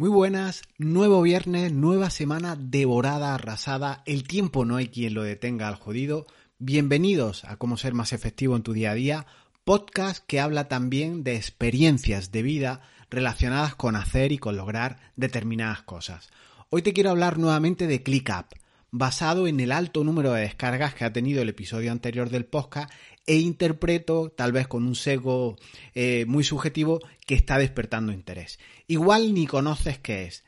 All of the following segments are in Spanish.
Muy buenas, nuevo viernes, nueva semana devorada, arrasada, el tiempo no hay quien lo detenga al jodido. Bienvenidos a Cómo ser más efectivo en tu día a día, podcast que habla también de experiencias de vida relacionadas con hacer y con lograr determinadas cosas. Hoy te quiero hablar nuevamente de ClickUp, basado en el alto número de descargas que ha tenido el episodio anterior del podcast e interpreto, tal vez con un sesgo eh, muy subjetivo, que está despertando interés. Igual ni conoces qué es.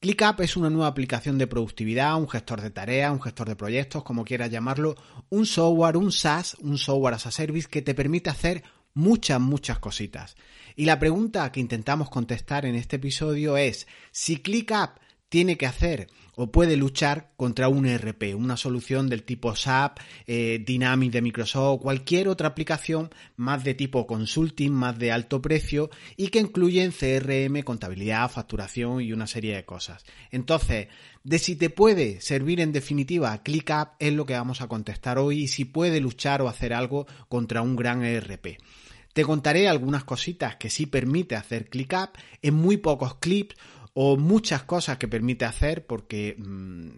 ClickUp es una nueva aplicación de productividad, un gestor de tareas, un gestor de proyectos, como quieras llamarlo, un software, un SaaS, un software as a service que te permite hacer muchas, muchas cositas. Y la pregunta que intentamos contestar en este episodio es si ClickUp tiene que hacer o puede luchar contra un ERP, una solución del tipo SAP, eh, de Microsoft, cualquier otra aplicación más de tipo consulting, más de alto precio y que incluyen CRM, contabilidad, facturación y una serie de cosas. Entonces, de si te puede servir en definitiva ClickUp es lo que vamos a contestar hoy y si puede luchar o hacer algo contra un gran ERP. Te contaré algunas cositas que sí permite hacer ClickUp en muy pocos clips o muchas cosas que permite hacer porque mm,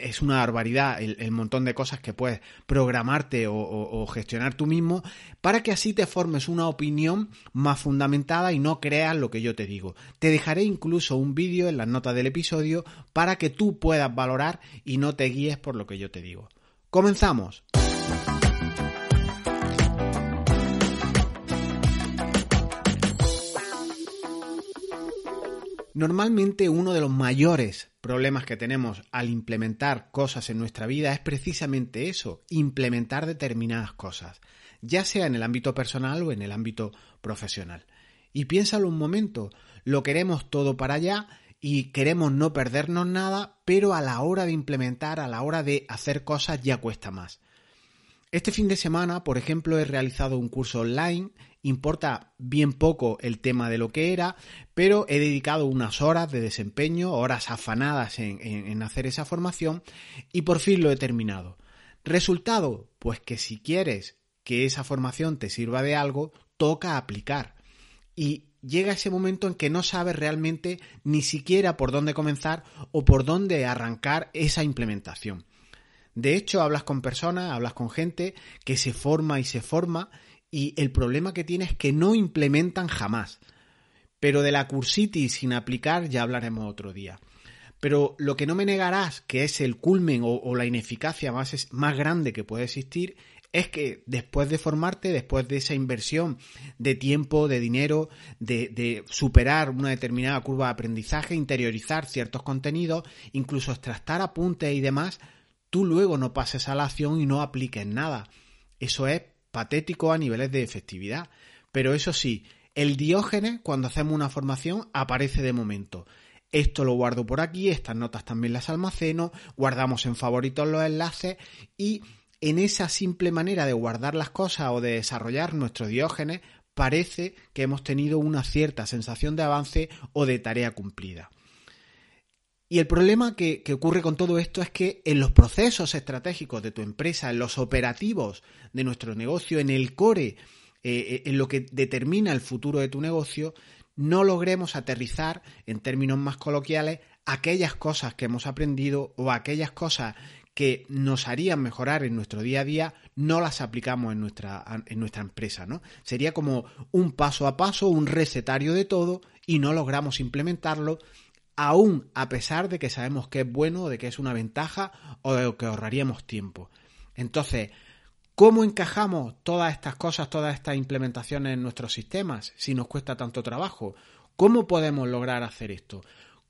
es una barbaridad el, montón de cosas que puedes programarte o, gestionar tú mismo para que así te formes una opinión más fundamentada y no creas lo que yo te digo. Te dejaré incluso un vídeo en las notas del episodio para que tú puedas valorar y no te guíes por lo que yo te digo. Comenzamos. Normalmente uno de los mayores problemas que tenemos al implementar cosas en nuestra vida es precisamente eso, implementar determinadas cosas, ya sea en el ámbito personal o en el ámbito profesional. Y piénsalo un momento, lo queremos todo para allá y queremos no perdernos nada, pero a la hora de implementar, a la hora de hacer cosas ya cuesta más. Este fin de semana, por ejemplo, he realizado un curso online importa bien poco el tema de lo que era, pero he dedicado unas horas de desempeño, horas afanadas en, hacer esa formación y por fin lo he terminado. Resultado, pues que si quieres que esa formación te sirva de algo, toca aplicar. Y llega ese momento en que no sabes realmente ni siquiera por dónde comenzar o por dónde arrancar esa implementación. De hecho, hablas con personas, hablas con gente que se forma y se forma y el problema que tiene es que no implementan jamás. Pero de la cursitis sin aplicar ya hablaremos otro día. Pero lo que no me negarás, que es el culmen o, la ineficacia más, más grande que puede existir, es que después de formarte, después de esa inversión de tiempo, de dinero, de, de, superar una determinada curva de aprendizaje, interiorizar ciertos contenidos, incluso extractar apuntes y demás, tú luego no pases a la acción y no apliques nada. Eso es patético a niveles de efectividad. Pero eso sí, el diógenes, cuando hacemos una formación, aparece de momento. Esto lo guardo por aquí, estas notas también las almaceno, guardamos en favoritos los enlaces y en esa simple manera de guardar las cosas o de desarrollar nuestro diógenes, parece que hemos tenido una cierta sensación de avance o de tarea cumplida. Y el problema que, ocurre con todo esto es que en los procesos estratégicos de tu empresa, en los operativos de nuestro negocio, en el core, eh, eh, en lo que determina el futuro de tu negocio, no logremos aterrizar, en términos más coloquiales, aquellas cosas que hemos aprendido o aquellas cosas que nos harían mejorar en nuestro día a día, no las aplicamos en nuestra, en nuestra empresa, ¿no? Sería como un paso a paso, un recetario de todo y no logramos implementarlo aún a pesar de que sabemos que es bueno, de que es una ventaja o de que ahorraríamos tiempo. Entonces, ¿cómo encajamos todas estas cosas, todas estas implementaciones en nuestros sistemas si nos cuesta tanto trabajo? ¿Cómo podemos lograr hacer esto?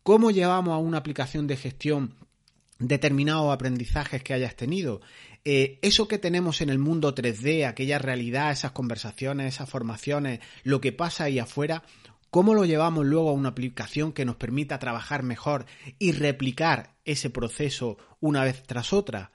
¿Cómo llevamos a una aplicación de gestión determinados aprendizajes que hayas tenido? Eh, eso que tenemos en el mundo 3D, aquella realidad, esas conversaciones, esas formaciones, lo que pasa ahí afuera, ¿Cómo lo llevamos luego a una aplicación que nos permita trabajar mejor y replicar ese proceso una vez tras otra?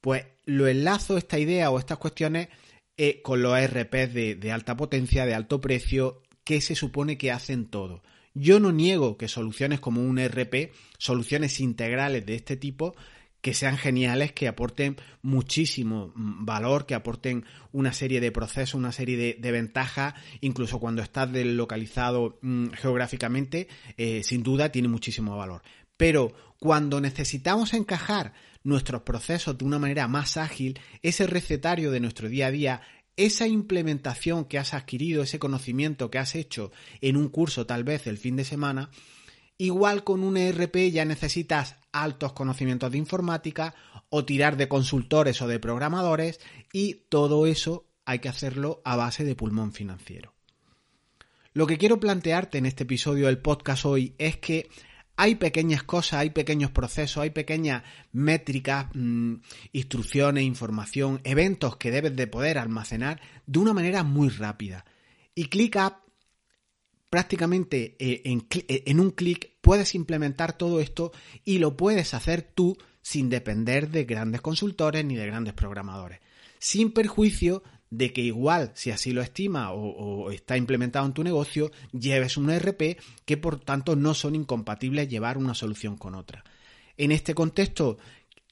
Pues lo enlazo esta idea o estas cuestiones eh, con los ERP de, de alta potencia, de alto precio, que se supone que hacen todo. Yo no niego que soluciones como un ERP, soluciones integrales de este tipo, que sean geniales, que aporten muchísimo mm, valor, que aporten una serie de procesos, una serie de, ventajas, incluso cuando estás deslocalizado mm, geográficamente, eh, sin duda tiene muchísimo valor. Pero cuando necesitamos encajar nuestros procesos de una manera más ágil, ese recetario de nuestro día a día, esa implementación que has adquirido, ese conocimiento que has hecho en un curso tal vez el fin de semana, igual con un ERP ya necesitas altos conocimientos de informática o tirar de consultores o de programadores y todo eso hay que hacerlo a base de pulmón financiero. Lo que quiero plantearte en este episodio del podcast hoy es que hay pequeñas cosas, hay pequeños procesos, hay pequeñas métricas, mm, instrucciones, información, eventos que debes de poder almacenar de una manera muy rápida. Y ClickUp prácticamente eh, en, eh, en un clic puedes implementar todo esto y lo puedes hacer tú sin depender de grandes consultores ni de grandes programadores. Sin perjuicio de que igual, si así lo estima o, está implementado en tu negocio, lleves un ERP que por tanto no son incompatibles llevar una solución con otra. En este contexto,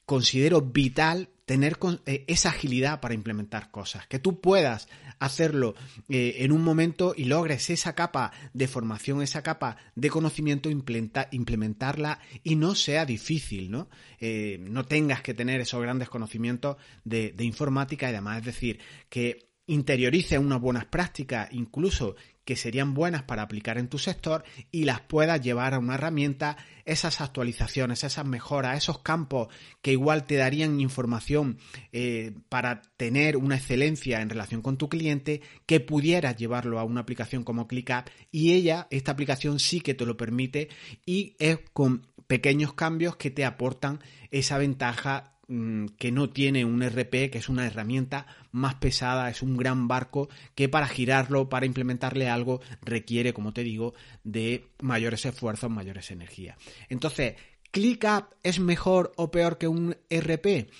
considero vital tener eh, esa agilidad para implementar cosas, que tú puedas hacerlo eh, en un momento y logres esa capa de formación, esa capa de conocimiento, implementarla y no sea difícil, ¿no? Eh, no tengas que tener esos grandes conocimientos de, de informática y demás, es decir, que interiorice unas buenas prácticas, incluso que serían buenas para aplicar en tu sector y las puedas llevar a una herramienta, esas actualizaciones, esas mejoras, esos campos que igual te darían información eh, para tener una excelencia en relación con tu cliente, que pudieras llevarlo a una aplicación como ClickUp. Y ella, esta aplicación sí que te lo permite y es con pequeños cambios que te aportan esa ventaja que no tiene un RP, que es una herramienta más pesada, es un gran barco que para girarlo, para implementarle algo, requiere, como te digo, de mayores esfuerzos, mayores energías. Entonces, ClickUp es mejor o peor que un RP?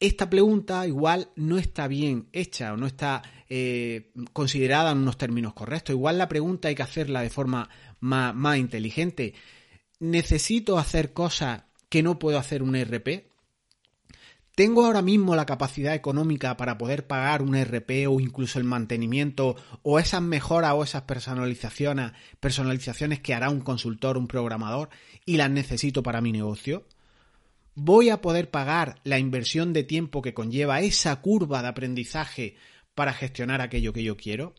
Esta pregunta igual no está bien hecha o no está eh, considerada en unos términos correctos. Igual la pregunta hay que hacerla de forma más, más inteligente. ¿Necesito hacer cosas que no puedo hacer un RP? ¿Tengo ahora mismo la capacidad económica para poder pagar un RP o incluso el mantenimiento o esas mejoras o esas personalizaciones, personalizaciones que hará un consultor, un programador y las necesito para mi negocio? ¿Voy a poder pagar la inversión de tiempo que conlleva esa curva de aprendizaje para gestionar aquello que yo quiero?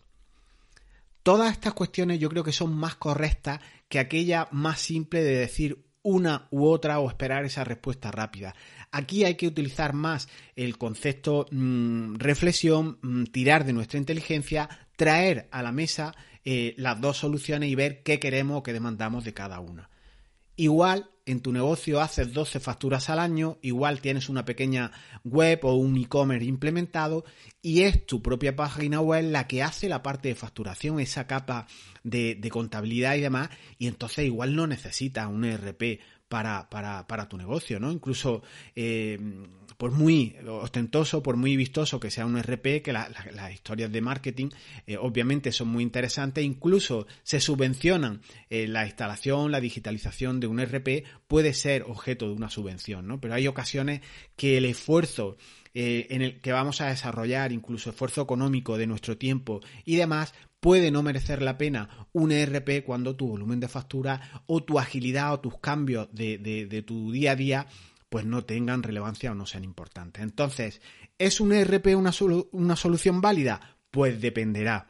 Todas estas cuestiones yo creo que son más correctas que aquella más simple de decir una u otra o esperar esa respuesta rápida. Aquí hay que utilizar más el concepto mm, reflexión, mm, tirar de nuestra inteligencia, traer a la mesa eh, las dos soluciones y ver qué queremos o qué demandamos de cada una. Igual en tu negocio haces 12 facturas al año, igual tienes una pequeña web o un e-commerce implementado y es tu propia página web la que hace la parte de facturación, esa capa de, contabilidad y demás, y entonces igual no necesitas un ERP para, para, para tu negocio, ¿no? Incluso eh, por muy ostentoso, por muy vistoso que sea un RP, que las historias de marketing eh, obviamente son muy interesantes, incluso se subvencionan eh, la instalación, la digitalización de un RP puede ser objeto de una subvención, ¿no? Pero hay ocasiones que el esfuerzo en el que vamos a desarrollar, incluso esfuerzo económico de nuestro tiempo y demás, puede no merecer la pena un ERP cuando tu volumen de factura o tu agilidad o tus cambios de, tu día a día pues no tengan relevancia o no sean importantes. Entonces, ¿es un ERP una, una solución válida? Pues dependerá.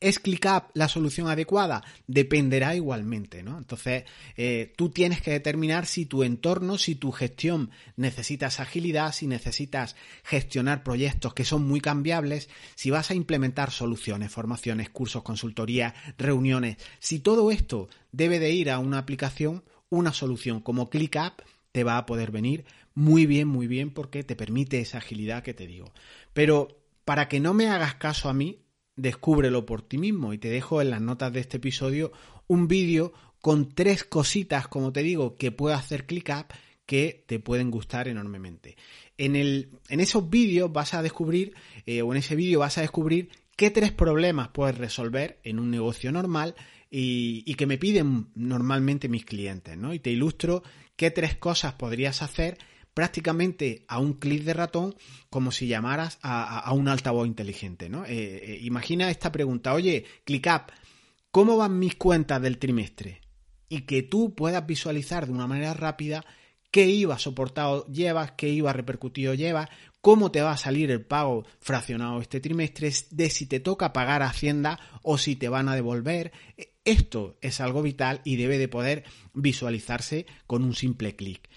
¿Es ClickUp la solución adecuada? Dependerá igualmente, ¿no? Entonces, eh, tú tienes que determinar si tu entorno, si tu gestión necesitas agilidad, si necesitas gestionar proyectos que son muy cambiables, si vas a implementar soluciones, formaciones, cursos, consultoría, reuniones, si todo esto debe de ir a una aplicación, una solución como ClickUp te va a poder venir muy bien, muy bien, porque te permite esa agilidad que te digo. Pero para que no me hagas caso a mí, descúbrelo por ti mismo y te dejo en las notas de este episodio un vídeo con tres cositas, como te digo, que puedo hacer ClickUp que te pueden gustar enormemente. En, el, en esos vídeos vas a descubrir, eh, o en ese vídeo vas a descubrir qué tres problemas puedes resolver en un negocio normal y, y, que me piden normalmente mis clientes, ¿no? Y te ilustro qué tres cosas podrías hacer prácticamente a un clic de ratón como si llamaras a, un altavoz inteligente. ¿no? Eh, imagina esta pregunta, oye, ClickUp, ¿cómo van mis cuentas del trimestre? Y que tú puedas visualizar de una manera rápida qué IVA soportado llevas, qué IVA repercutido llevas, cómo te va a salir el pago fraccionado este trimestre, de si te toca pagar a Hacienda o si te van a devolver. Esto es algo vital y debe de poder visualizarse con un simple clic.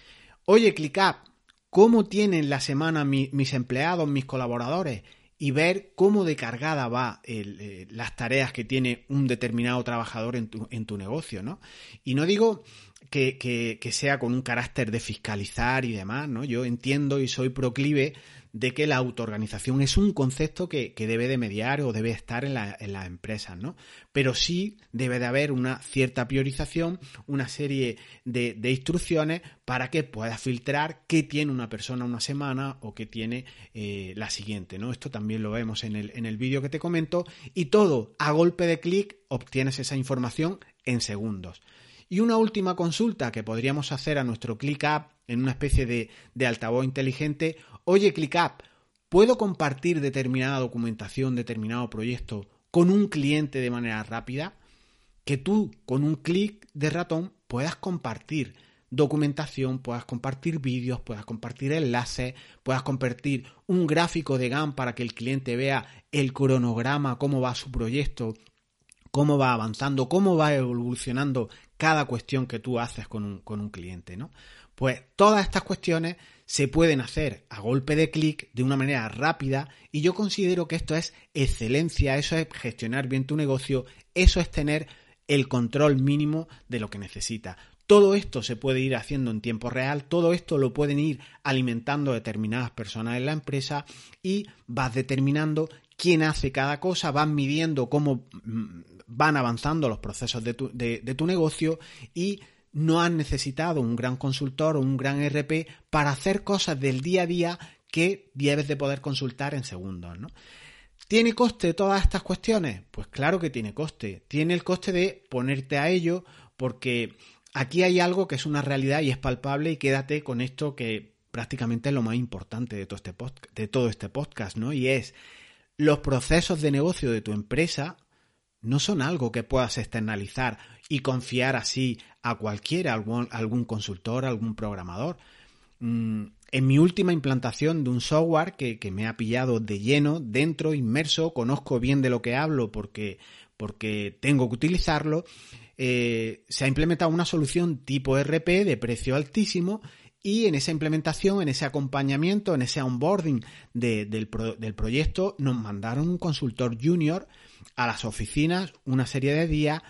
Oye, ClickUp, ¿cómo tienen la semana mis empleados, mis colaboradores? y ver cómo de cargada va eh, las tareas que tiene un determinado trabajador en tu, en tu negocio, ¿no? Y no digo que, que, sea con un carácter de fiscalizar y demás, ¿no? Yo entiendo y soy proclive de que la autoorganización es un concepto que, debe de mediar o debe estar en, las empresas, ¿no? Pero sí debe de haber una cierta priorización, una serie de, instrucciones para que puedas filtrar qué tiene una persona una semana o qué tiene eh, la siguiente, ¿no? Esto también lo vemos en el, en el vídeo que te comento y todo a golpe de clic obtienes esa información en segundos. Y una última consulta que podríamos hacer a nuestro ClickUp en una especie de, altavoz inteligente Oye, ClickUp, ¿puedo compartir determinada documentación, determinado proyecto con un cliente de manera rápida? Que tú, con un clic de ratón, puedas compartir documentación, puedas compartir vídeos, puedas compartir enlaces, puedas compartir un gráfico de GAN para que el cliente vea el cronograma, cómo va su proyecto, cómo va avanzando, cómo va evolucionando cada cuestión que tú haces con un, con un cliente, ¿no? Pues todas estas cuestiones se pueden hacer a golpe de clic de una manera rápida y yo considero que esto es excelencia, eso es gestionar bien tu negocio, eso es tener el control mínimo de lo que necesita. Todo esto se puede ir haciendo en tiempo real, todo esto lo pueden ir alimentando determinadas personas en la empresa y vas determinando quién hace cada cosa, vas midiendo cómo mm, van avanzando los procesos de tu, de tu negocio y no han necesitado un gran consultor o un gran RP para hacer cosas del día a día que debes de poder consultar en segundos, ¿no? ¿Tiene coste todas estas cuestiones? Pues claro que tiene coste. Tiene el coste de ponerte a ello porque aquí hay algo que es una realidad y es palpable y quédate con esto que prácticamente es lo más importante de todo este, de todo este podcast, ¿no? Y es los procesos de negocio de tu empresa no son algo que puedas externalizar y confiar así a cualquiera, algún, algún consultor, algún programador. Mm, en mi última implantación de un software que, me ha pillado de lleno, dentro, inmerso, conozco bien de lo que hablo porque, porque tengo que utilizarlo, eh, se ha implementado una solución tipo RP de precio altísimo y en esa implementación, en ese acompañamiento, en ese onboarding del, del, proyecto, nos mandaron un consultor junior a las oficinas una serie de días.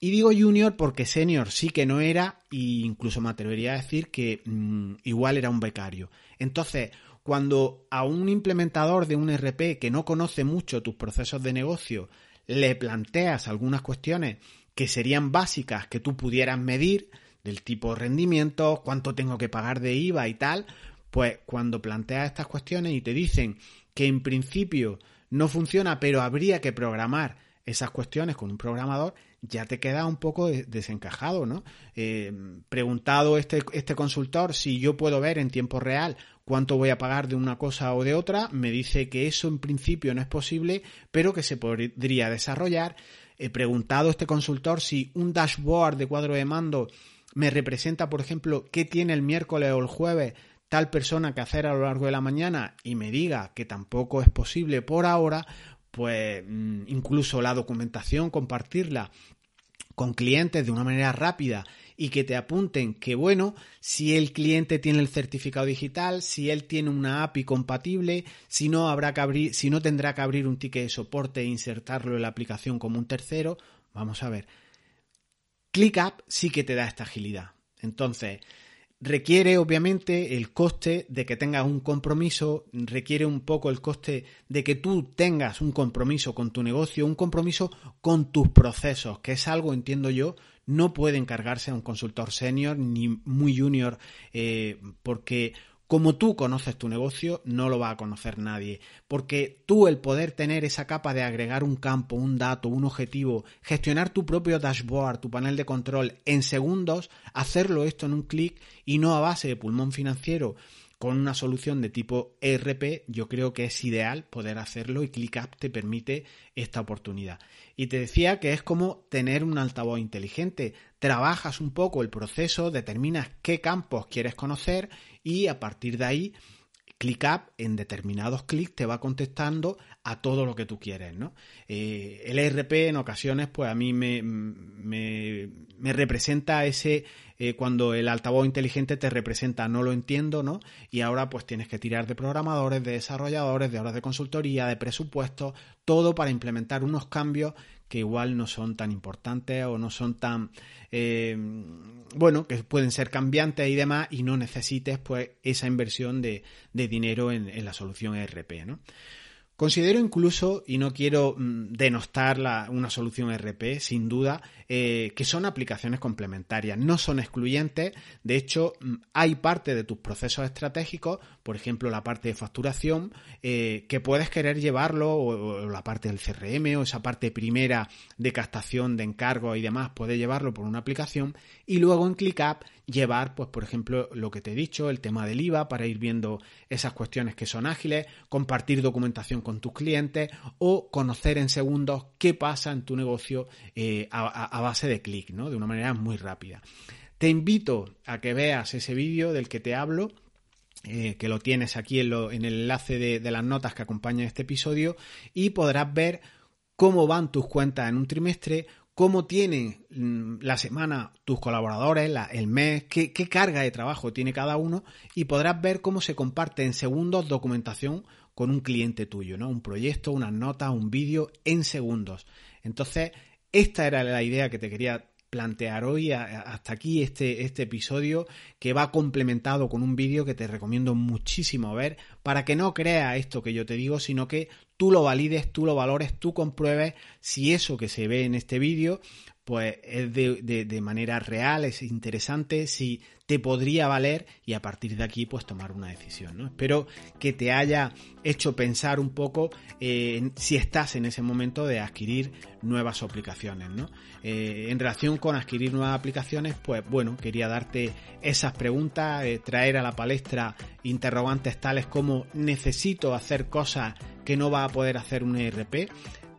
Y digo junior porque senior sí que no era, e incluso me atrevería a decir que mm, igual era un becario. Entonces, cuando a un implementador de un RP que no conoce mucho tus procesos de negocio le planteas algunas cuestiones que serían básicas que tú pudieras medir, del tipo rendimiento, cuánto tengo que pagar de IVA y tal, pues cuando planteas estas cuestiones y te dicen que en principio no funciona, pero habría que programar esas cuestiones con un programador, ya te queda un poco desencajado, ¿no? Eh, preguntado este, este consultor si yo puedo ver en tiempo real cuánto voy a pagar de una cosa o de otra, me dice que eso en principio no es posible, pero que se podría desarrollar. He preguntado este consultor si un dashboard de cuadro de mando me representa, por ejemplo, qué tiene el miércoles o el jueves tal persona que hacer a lo largo de la mañana y me diga que tampoco es posible por ahora, pues mm, incluso la documentación, compartirla con clientes de una manera rápida y que te apunten que bueno, si el cliente tiene el certificado digital, si él tiene una API compatible, si no habrá que abrir, si no tendrá que abrir un ticket de soporte e insertarlo en la aplicación como un tercero, vamos a ver. ClickUp sí que te da esta agilidad. Entonces, requiere obviamente el coste de que tengas un compromiso, requiere un poco el coste de que tú tengas un compromiso con tu negocio, un compromiso con tus procesos, que es algo, entiendo yo, no puede encargarse a un consultor senior ni muy junior, eh, porque como tú conoces tu negocio, no lo va a conocer nadie, porque tú el poder tener esa capa de agregar un campo, un dato, un objetivo, gestionar tu propio dashboard, tu panel de control en segundos, hacerlo esto en un clic y no a base de pulmón financiero con una solución de tipo ERP, yo creo que es ideal poder hacerlo y ClickUp te permite esta oportunidad. Y te decía que es como tener un altavoz inteligente. Trabajas un poco el proceso, determinas qué campos quieres conocer y a partir de ahí ClickUp en determinados clics te va contestando a todo lo que tú quieres, ¿no? Eh, el ERP en ocasiones, pues a mí me, me, representa ese eh, cuando el altavoz inteligente te representa no lo entiendo, ¿no? Y ahora pues tienes que tirar de programadores, de desarrolladores, de horas de consultoría, de presupuestos, todo para implementar unos cambios que igual no son tan importantes o no son tan eh, bueno que pueden ser cambiantes y demás y no necesites pues esa inversión de, dinero en, en, la solución ERP ¿no? Considero incluso, y no quiero mm, denostar una solución RP, sin duda, eh, que son aplicaciones complementarias, no son excluyentes. De hecho, mm, hay parte de tus procesos estratégicos, por ejemplo, la parte de facturación, eh, que puedes querer llevarlo, o, la parte del CRM, o esa parte primera de captación de encargos y demás, puedes llevarlo por una aplicación, y luego en ClickUp llevar, pues, por ejemplo, lo que te he dicho, el tema del IVA, para ir viendo esas cuestiones que son ágiles, compartir documentación con tus clientes o conocer en segundos qué pasa en tu negocio eh, a, base de clic, ¿no? De una manera muy rápida. Te invito a que veas ese vídeo del que te hablo. Eh, que lo tienes aquí en, en el enlace de, las notas que acompañan este episodio y podrás ver cómo van tus cuentas en un trimestre, cómo tienen mm, la semana tus colaboradores, el mes, qué, carga de trabajo tiene cada uno y podrás ver cómo se comparte en segundos documentación con un cliente tuyo, ¿no? Un proyecto, unas notas, un vídeo en segundos. Entonces, esta era la idea que te quería plantear hoy hasta aquí este, este episodio que va complementado con un vídeo que te recomiendo muchísimo ver para que no creas esto que yo te digo, sino que tú lo valides, tú lo valores, tú compruebes si eso que se ve en este vídeo pues es de, manera real, es interesante, si te podría valer y a partir de aquí pues tomar una decisión. ¿no? Espero que te haya hecho pensar un poco eh, si estás en ese momento de adquirir nuevas aplicaciones. ¿no? Eh, en relación con adquirir nuevas aplicaciones, pues bueno, quería darte esas preguntas, eh, traer a la palestra interrogantes tales como necesito hacer cosas que no va a poder hacer un ERP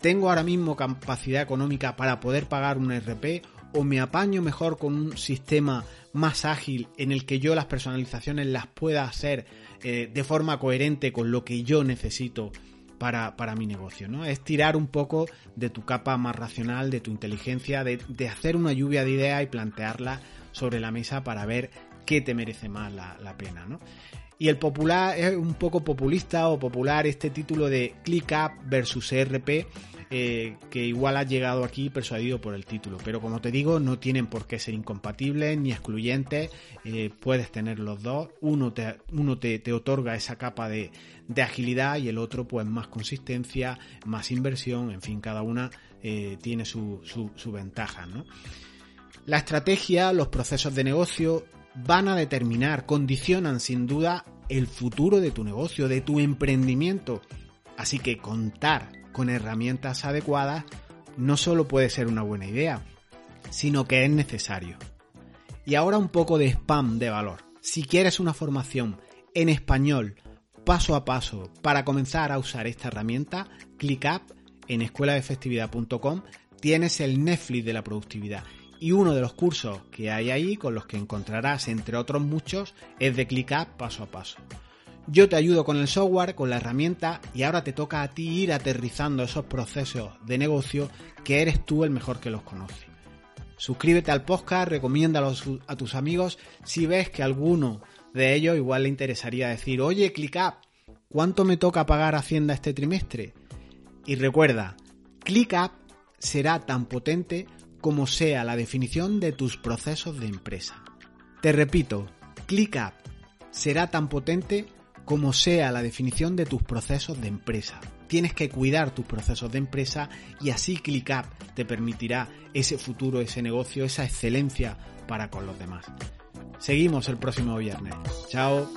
¿Tengo ahora mismo capacidad económica para poder pagar un RP o me apaño mejor con un sistema más ágil en el que yo las personalizaciones las pueda hacer eh, de forma coherente con lo que yo necesito para, mi negocio, ¿no? Es tirar un poco de tu capa más racional, de tu inteligencia, de, hacer una lluvia de ideas y plantearla sobre la mesa para ver qué te merece más la, la pena, ¿no? Y el popular es un poco populista o popular este título de ClickUp versus ERP, eh, que igual ha llegado aquí persuadido por el título. Pero como te digo, no tienen por qué ser incompatibles ni excluyentes. Eh, puedes tener los dos. Uno te, uno te, otorga esa capa de, agilidad y el otro pues más consistencia, más inversión. En fin, cada una eh, tiene su, su, su ventaja. ¿no? La estrategia, los procesos de negocio van a determinar, condicionan sin duda el futuro de tu negocio, de tu emprendimiento. Así que contar con herramientas adecuadas no solo puede ser una buena idea, sino que es necesario. Y ahora un poco de spam de valor. Si quieres una formación en español paso a paso para comenzar a usar esta herramienta, ClickUp en escueladefestividad.com tienes el Netflix de la productividad y uno de los cursos que hay ahí, con los que encontrarás entre otros muchos, es de ClickUp paso a paso. Yo te ayudo con el software, con la herramienta y ahora te toca a ti ir aterrizando esos procesos de negocio que eres tú el mejor que los conoce. Suscríbete al podcast, recomiéndalos a tus amigos si ves que alguno de ellos igual le interesaría decir, oye, ClickUp, ¿cuánto me toca pagar Hacienda este trimestre? Y recuerda, ClickUp será tan potente como sea la definición de tus procesos de empresa. Te repito, ClickUp será tan potente como sea la definición de tus procesos de empresa. Tienes que cuidar tus procesos de empresa y así ClickUp te permitirá ese futuro, ese negocio, esa excelencia para con los demás. Seguimos el próximo viernes. Chao.